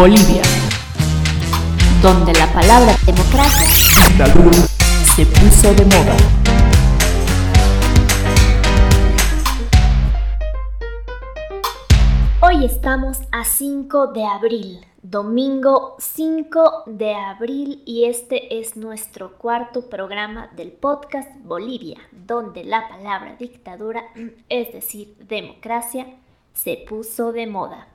Bolivia, donde la palabra democracia se puso de moda. Hoy estamos a 5 de abril, domingo 5 de abril y este es nuestro cuarto programa del podcast Bolivia, donde la palabra dictadura, es decir, democracia, se puso de moda.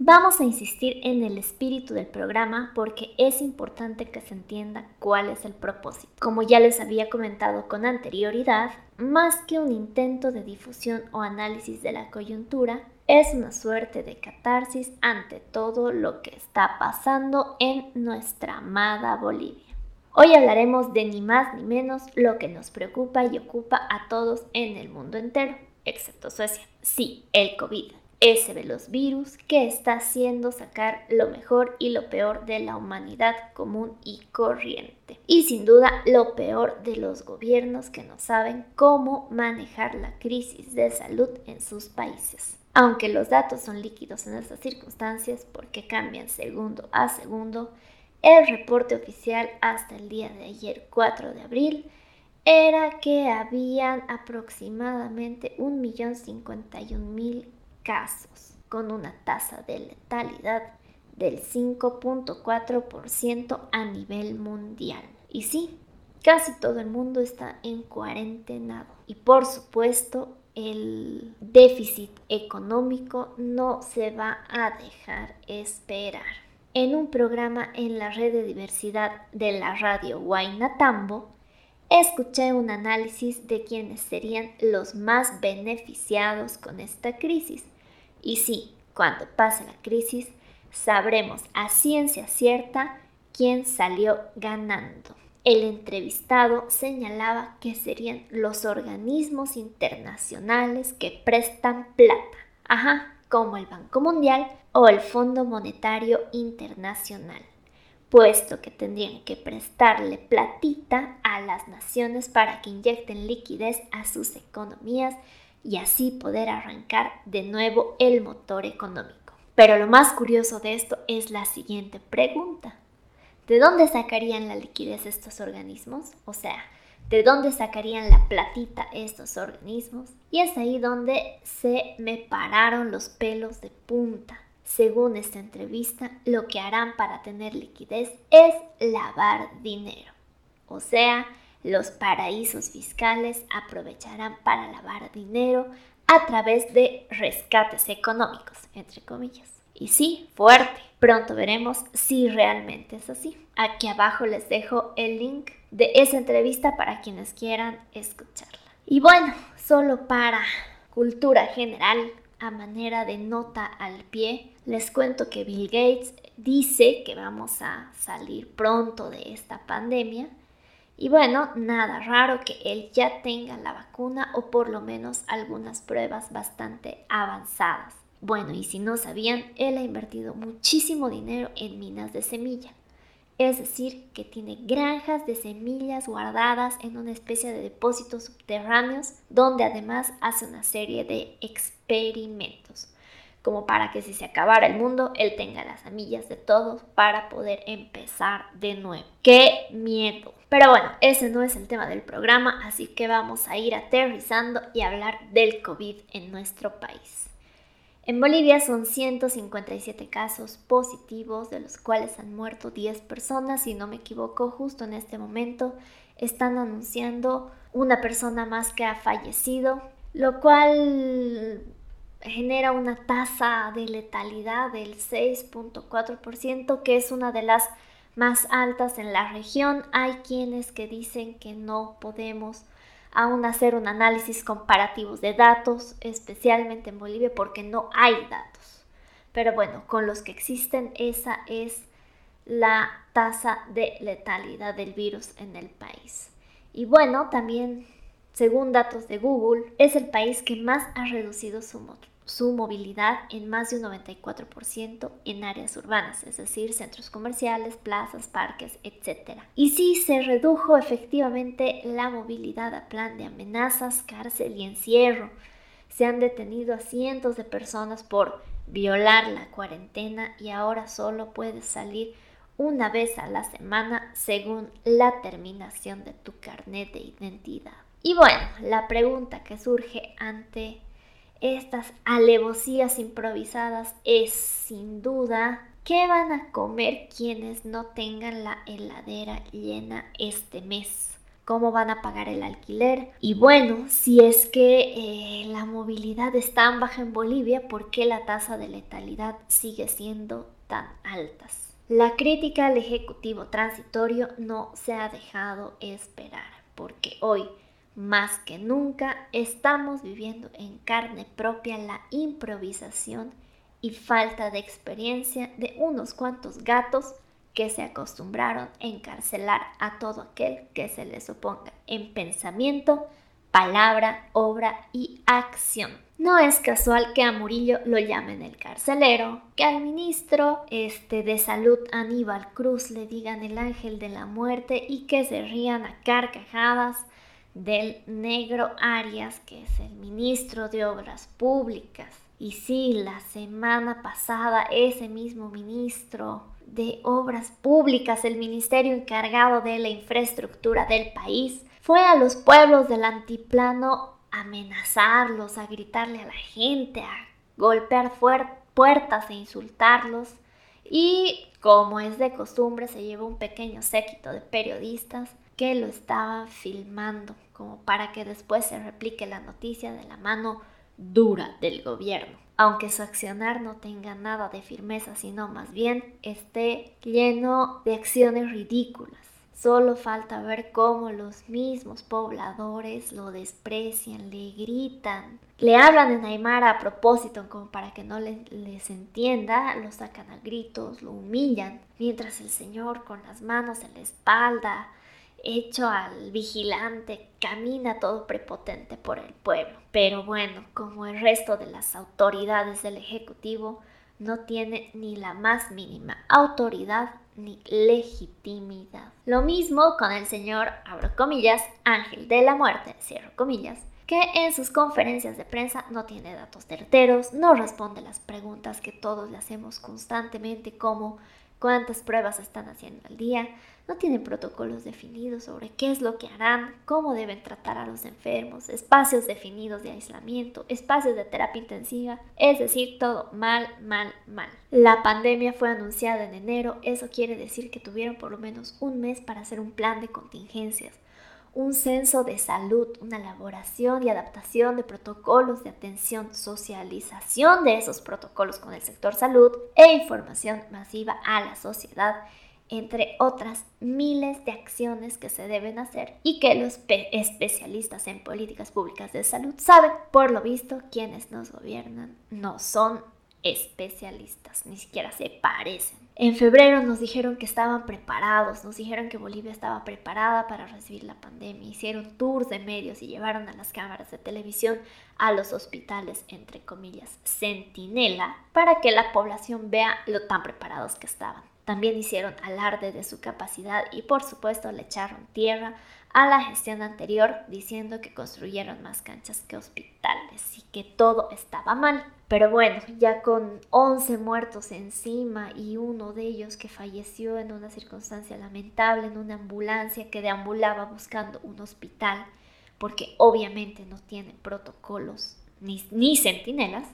Vamos a insistir en el espíritu del programa porque es importante que se entienda cuál es el propósito. Como ya les había comentado con anterioridad, más que un intento de difusión o análisis de la coyuntura, es una suerte de catarsis ante todo lo que está pasando en nuestra amada Bolivia. Hoy hablaremos de ni más ni menos lo que nos preocupa y ocupa a todos en el mundo entero, excepto Suecia. Sí, el COVID ese de los virus que está haciendo sacar lo mejor y lo peor de la humanidad común y corriente. Y sin duda lo peor de los gobiernos que no saben cómo manejar la crisis de salud en sus países. Aunque los datos son líquidos en estas circunstancias porque cambian segundo a segundo, el reporte oficial hasta el día de ayer 4 de abril era que habían aproximadamente 1.051.000 casos, con una tasa de letalidad del 5.4% a nivel mundial. Y sí, casi todo el mundo está en cuarentenado. Y por supuesto, el déficit económico no se va a dejar esperar. En un programa en la red de diversidad de la radio Huaynatambo, escuché un análisis de quienes serían los más beneficiados con esta crisis y sí, cuando pase la crisis, sabremos a ciencia cierta quién salió ganando. El entrevistado señalaba que serían los organismos internacionales que prestan plata, ajá, como el Banco Mundial o el Fondo Monetario Internacional, puesto que tendrían que prestarle platita a las naciones para que inyecten liquidez a sus economías y así poder arrancar de nuevo el motor económico. Pero lo más curioso de esto es la siguiente pregunta. ¿De dónde sacarían la liquidez estos organismos? O sea, ¿de dónde sacarían la platita estos organismos? Y es ahí donde se me pararon los pelos de punta. Según esta entrevista, lo que harán para tener liquidez es lavar dinero. O sea, los paraísos fiscales aprovecharán para lavar dinero a través de rescates económicos, entre comillas. Y sí, fuerte. Pronto veremos si realmente es así. Aquí abajo les dejo el link de esa entrevista para quienes quieran escucharla. Y bueno, solo para cultura general, a manera de nota al pie, les cuento que Bill Gates dice que vamos a salir pronto de esta pandemia y bueno, nada raro que él ya tenga la vacuna o por lo menos algunas pruebas bastante avanzadas. Bueno, y si no sabían, él ha invertido muchísimo dinero en minas de semilla. Es decir, que tiene granjas de semillas guardadas en una especie de depósitos subterráneos donde además hace una serie de experimentos como para que si se acabara el mundo, él tenga las semillas de todos para poder empezar de nuevo. ¡Qué miedo! Pero bueno, ese no es el tema del programa, así que vamos a ir aterrizando y hablar del COVID en nuestro país. En Bolivia son 157 casos positivos, de los cuales han muerto 10 personas, si no me equivoco, justo en este momento están anunciando una persona más que ha fallecido, lo cual genera una tasa de letalidad del 6.4%, que es una de las más altas en la región. Hay quienes que dicen que no podemos aún hacer un análisis comparativo de datos, especialmente en Bolivia, porque no hay datos. Pero bueno, con los que existen, esa es la tasa de letalidad del virus en el país. Y bueno, también según datos de Google, es el país que más ha reducido su, movilidad en más de un 94% en áreas urbanas, es decir, centros comerciales, plazas, parques, etc. Y sí se redujo efectivamente la movilidad a plan de amenazas, cárcel y encierro. Se han detenido a cientos de personas por violar la cuarentena y ahora solo puedes salir una vez a la semana según la terminación de tu carnet de identidad. Y bueno, la pregunta que surge ante estas alevosías improvisadas es sin duda ¿qué van a comer quienes no tengan la heladera llena este mes? ¿Cómo van a pagar el alquiler? Y bueno, si es que eh, la movilidad es tan baja en Bolivia, ¿por qué la tasa de letalidad sigue siendo tan alta? La crítica al Ejecutivo transitorio no se ha dejado esperar, porque hoy más que nunca estamos viviendo en carne propia la improvisación y falta de experiencia de unos cuantos gatos que se acostumbraron a encarcelar a todo aquel que se les oponga en pensamiento, palabra, obra y acción. No es casual que a Murillo lo llamen el carcelero, que al ministro este, de Salud Aníbal Cruz le digan el ángel de la muerte y que se rían a carcajadas del negro Arias, que es el ministro de Obras Públicas. Y sí, la semana pasada ese mismo ministro de Obras Públicas, el ministerio encargado de la infraestructura del país, fue a los pueblos del antiplano a amenazarlos, a gritarle a la gente, a golpear puertas e insultarlos. Y como es de costumbre, se llevó un pequeño séquito de periodistas que lo estaban filmando como para que después se replique la noticia de la mano dura del gobierno. Aunque su accionar no tenga nada de firmeza, sino más bien esté lleno de acciones ridículas. Solo falta ver cómo los mismos pobladores lo desprecian, le gritan, le hablan en Aymara a propósito como para que no les, les entienda, lo sacan a gritos, lo humillan, mientras el señor con las manos en la espalda, hecho al vigilante, camina todo prepotente por el pueblo. Pero bueno, como el resto de las autoridades del Ejecutivo, no tiene ni la más mínima autoridad ni legitimidad. Lo mismo con el señor, abro comillas, Ángel de la Muerte, cierro comillas, que en sus conferencias de prensa no tiene datos certeros, no responde las preguntas que todos le hacemos constantemente como cuántas pruebas están haciendo al día, no tienen protocolos definidos sobre qué es lo que harán, cómo deben tratar a los enfermos, espacios definidos de aislamiento, espacios de terapia intensiva, es decir, todo mal, mal, mal. La pandemia fue anunciada en enero, eso quiere decir que tuvieron por lo menos un mes para hacer un plan de contingencias un censo de salud, una elaboración y adaptación de protocolos de atención, socialización de esos protocolos con el sector salud e información masiva a la sociedad, entre otras miles de acciones que se deben hacer y que los especialistas en políticas públicas de salud saben. Por lo visto, quienes nos gobiernan no son especialistas, ni siquiera se parecen. En febrero nos dijeron que estaban preparados, nos dijeron que Bolivia estaba preparada para recibir la pandemia, hicieron tours de medios y llevaron a las cámaras de televisión a los hospitales, entre comillas, centinela, para que la población vea lo tan preparados que estaban. También hicieron alarde de su capacidad y por supuesto le echaron tierra a la gestión anterior diciendo que construyeron más canchas que hospitales y que todo estaba mal. Pero bueno, ya con 11 muertos encima y uno de ellos que falleció en una circunstancia lamentable en una ambulancia que deambulaba buscando un hospital porque obviamente no tiene protocolos ni, ni centinelas,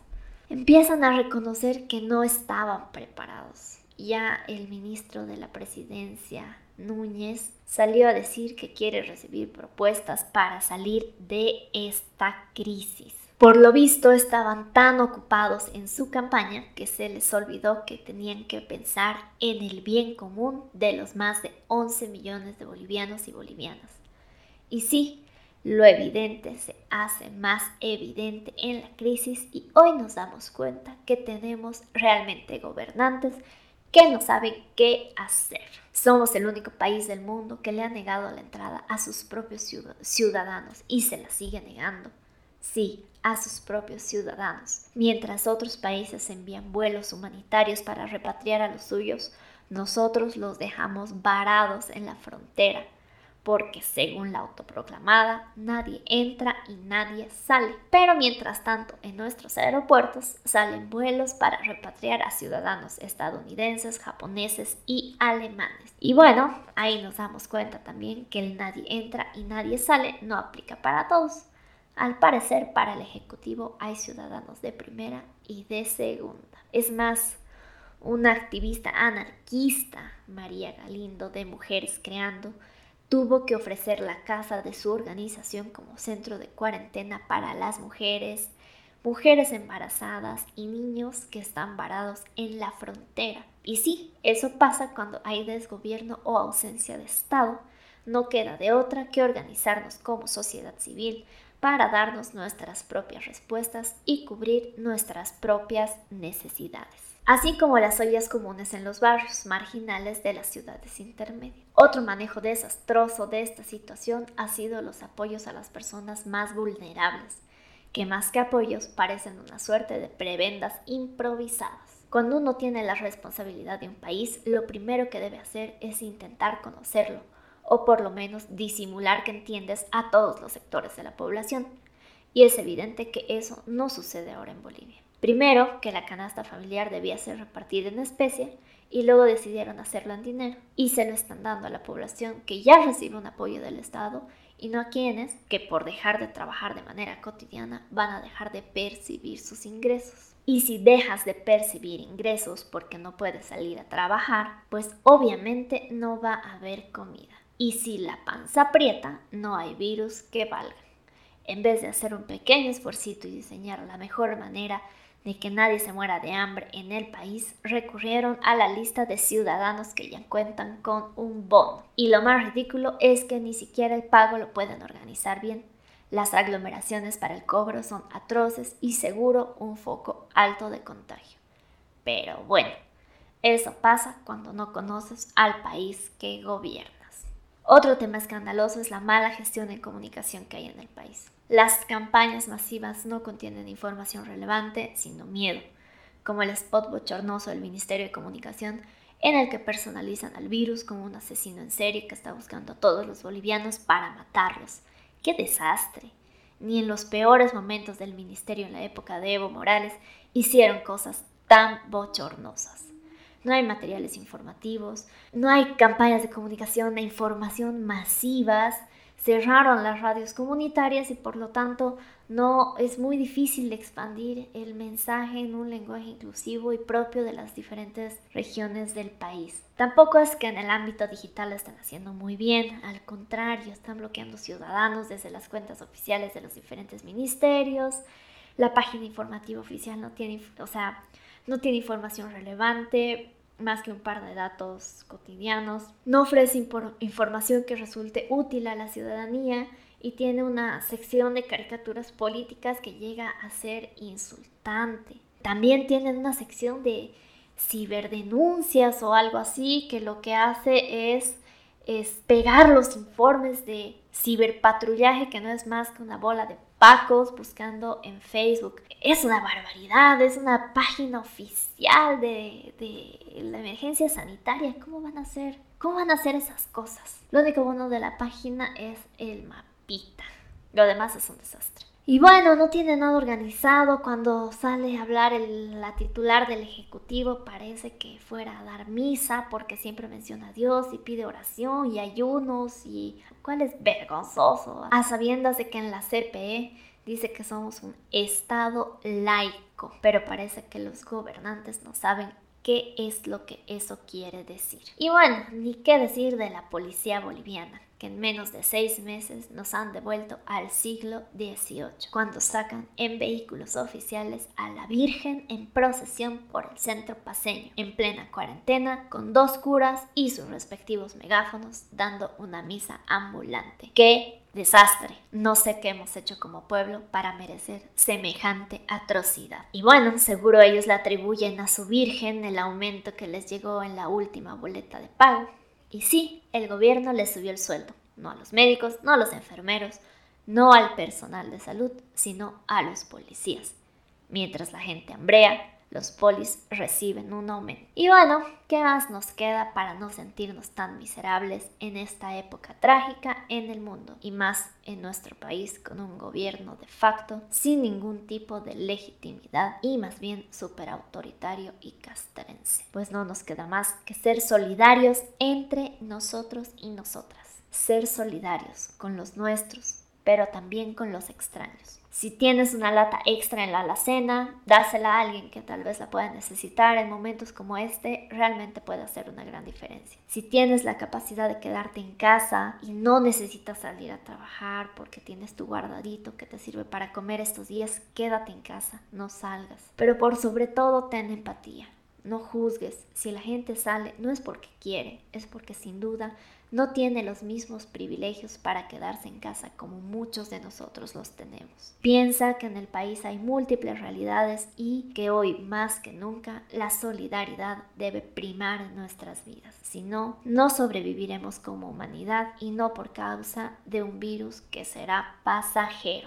empiezan a reconocer que no estaban preparados. Ya el ministro de la presidencia Núñez salió a decir que quiere recibir propuestas para salir de esta crisis. Por lo visto estaban tan ocupados en su campaña que se les olvidó que tenían que pensar en el bien común de los más de 11 millones de bolivianos y bolivianas. Y sí, lo evidente se hace más evidente en la crisis y hoy nos damos cuenta que tenemos realmente gobernantes que no saben qué hacer. Somos el único país del mundo que le ha negado la entrada a sus propios ciudadanos y se la sigue negando. Sí, a sus propios ciudadanos. Mientras otros países envían vuelos humanitarios para repatriar a los suyos, nosotros los dejamos varados en la frontera. porque según la autoproclamada, nadie entra y nadie sale. Pero mientras tanto, en nuestros aeropuertos salen vuelos para repatriar a ciudadanos estadounidenses, japoneses y alemanes. Y bueno, ahí nos damos cuenta también que el nadie entra y nadie sale no aplica para todos. Al parecer, para el Ejecutivo hay ciudadanos de primera y de segunda. Es más, una activista anarquista, María Galindo, de Mujeres Creando, tuvo que ofrecer la casa de su organización como centro de cuarentena para las mujeres, mujeres embarazadas y niños que están varados en la frontera. Y sí, eso pasa cuando hay desgobierno o ausencia de Estado. No queda de otra que organizarnos como sociedad civil para darnos nuestras propias respuestas y cubrir nuestras propias necesidades así como las ollas comunes en los barrios marginales de las ciudades intermedias. Otro manejo desastroso de esta situación ha sido los apoyos a las personas más vulnerables, que más que apoyos parecen una suerte de prebendas improvisadas. Cuando uno tiene la responsabilidad de un país, lo primero que debe hacer es intentar conocerlo, o por lo menos disimular que entiendes a todos los sectores de la población. Y es evidente que eso no sucede ahora en Bolivia. Primero, que la canasta familiar debía ser repartida en especie y luego decidieron hacerlo en dinero y se lo están dando a la población que ya recibe un apoyo del Estado y no a quienes que por dejar de trabajar de manera cotidiana van a dejar de percibir sus ingresos. Y si dejas de percibir ingresos porque no puedes salir a trabajar, pues obviamente no va a haber comida. Y si la panza aprieta, no hay virus que valga. En vez de hacer un pequeño esfuerzo y diseñar la mejor manera de que nadie se muera de hambre en el país, recurrieron a la lista de ciudadanos que ya cuentan con un bono. Y lo más ridículo es que ni siquiera el pago lo pueden organizar bien. Las aglomeraciones para el cobro son atroces y seguro un foco alto de contagio. Pero bueno, eso pasa cuando no conoces al país que gobiernas. Otro tema escandaloso es la mala gestión de comunicación que hay en el país. Las campañas masivas no contienen información relevante, sino miedo, como el spot bochornoso del Ministerio de Comunicación, en el que personalizan al virus como un asesino en serie que está buscando a todos los bolivianos para matarlos. ¡Qué desastre! Ni en los peores momentos del ministerio en la época de Evo Morales hicieron cosas tan bochornosas. No hay materiales informativos, no hay campañas de comunicación de información masivas, cerraron las radios comunitarias y por lo tanto no es muy difícil expandir el mensaje en un lenguaje inclusivo y propio de las diferentes regiones del país. Tampoco es que en el ámbito digital lo estén haciendo muy bien, al contrario, están bloqueando ciudadanos desde las cuentas oficiales de los diferentes ministerios. La página informativa oficial no tiene, o sea, no tiene información relevante, más que un par de datos cotidianos. No ofrece información que resulte útil a la ciudadanía y tiene una sección de caricaturas políticas que llega a ser insultante. También tiene una sección de ciberdenuncias o algo así que lo que hace es, es pegar los informes de ciberpatrullaje que no es más que una bola de pacos buscando en Facebook. Es una barbaridad, es una página oficial de, de la emergencia sanitaria. ¿Cómo van a hacer? ¿Cómo van a hacer esas cosas? Lo único bueno de la página es el mapita. Lo demás es un desastre. Y bueno, no tiene nada organizado. Cuando sale a hablar la titular del Ejecutivo parece que fuera a dar misa porque siempre menciona a Dios y pide oración y ayunos y cuál es vergonzoso. A sabiendas de que en la CPE dice que somos un Estado laico, pero parece que los gobernantes no saben qué es lo que eso quiere decir. Y bueno, ni qué decir de la policía boliviana en menos de seis meses nos han devuelto al siglo XVIII, cuando sacan en vehículos oficiales a la Virgen en procesión por el centro paseño, en plena cuarentena, con dos curas y sus respectivos megáfonos, dando una misa ambulante. ¡Qué desastre! No sé qué hemos hecho como pueblo para merecer semejante atrocidad. Y bueno, seguro ellos le atribuyen a su Virgen el aumento que les llegó en la última boleta de pago y sí, el gobierno les subió el sueldo, no a los médicos, no a los enfermeros, no al personal de salud, sino a los policías. Mientras la gente hambrea, los polis reciben un aumento. Y bueno, ¿qué más nos queda para no sentirnos tan miserables en esta época trágica en el mundo? Y más en nuestro país con un gobierno de facto sin ningún tipo de legitimidad y más bien súper autoritario y castrense. Pues no nos queda más que ser solidarios entre nosotros y nosotras. Ser solidarios con los nuestros, pero también con los extraños. Si tienes una lata extra en la alacena, dásela a alguien que tal vez la pueda necesitar en momentos como este, realmente puede hacer una gran diferencia. Si tienes la capacidad de quedarte en casa y no necesitas salir a trabajar porque tienes tu guardadito que te sirve para comer estos días, quédate en casa, no salgas. Pero por sobre todo, ten empatía. No juzgues. Si la gente sale, no es porque quiere, es porque sin duda no tiene los mismos privilegios para quedarse en casa como muchos de nosotros los tenemos. Piensa que en el país hay múltiples realidades y que hoy más que nunca la solidaridad debe primar en nuestras vidas. Si no, no sobreviviremos como humanidad y no por causa de un virus que será pasajero.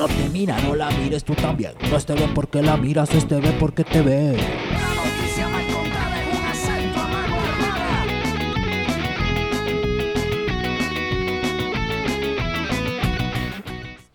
No te mira, no la mires tú también. No es TV porque la miras, es TV porque te ve.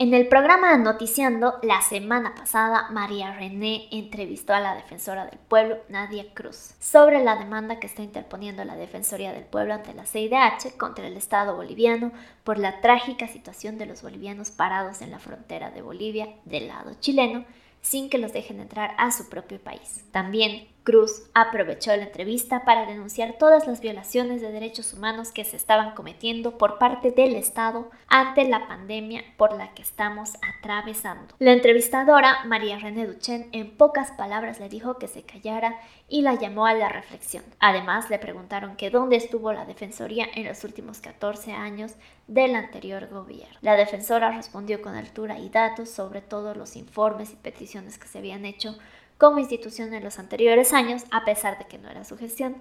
En el programa Noticiando, la semana pasada, María René entrevistó a la defensora del pueblo, Nadia Cruz, sobre la demanda que está interponiendo la Defensoría del Pueblo ante la CIDH contra el Estado boliviano por la trágica situación de los bolivianos parados en la frontera de Bolivia del lado chileno, sin que los dejen entrar a su propio país. También Cruz aprovechó la entrevista para denunciar todas las violaciones de derechos humanos que se estaban cometiendo por parte del Estado ante la pandemia por la que estamos atravesando. La entrevistadora, María René Duchen, en pocas palabras le dijo que se callara y la llamó a la reflexión. Además, le preguntaron que dónde estuvo la Defensoría en los últimos 14 años del anterior gobierno. La defensora respondió con altura y datos sobre todos los informes y peticiones que se habían hecho como institución en los anteriores años, a pesar de que no era su gestión.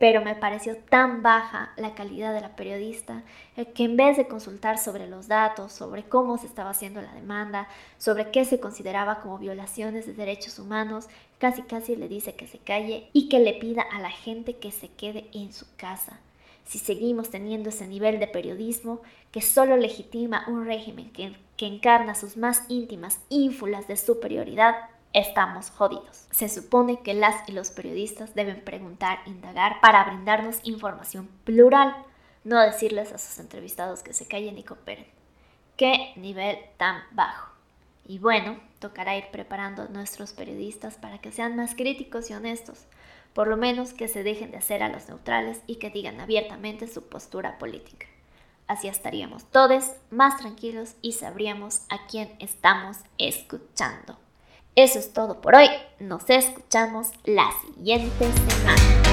Pero me pareció tan baja la calidad de la periodista eh, que en vez de consultar sobre los datos, sobre cómo se estaba haciendo la demanda, sobre qué se consideraba como violaciones de derechos humanos, casi casi le dice que se calle y que le pida a la gente que se quede en su casa. Si seguimos teniendo ese nivel de periodismo que solo legitima un régimen que, que encarna sus más íntimas ínfulas de superioridad, estamos jodidos. Se supone que las y los periodistas deben preguntar, indagar para brindarnos información plural, no decirles a sus entrevistados que se callen y cooperen. Qué nivel tan bajo. Y bueno, tocará ir preparando a nuestros periodistas para que sean más críticos y honestos, por lo menos que se dejen de hacer a los neutrales y que digan abiertamente su postura política. Así estaríamos todos más tranquilos y sabríamos a quién estamos escuchando. Eso es todo por hoy. Nos escuchamos la siguiente semana.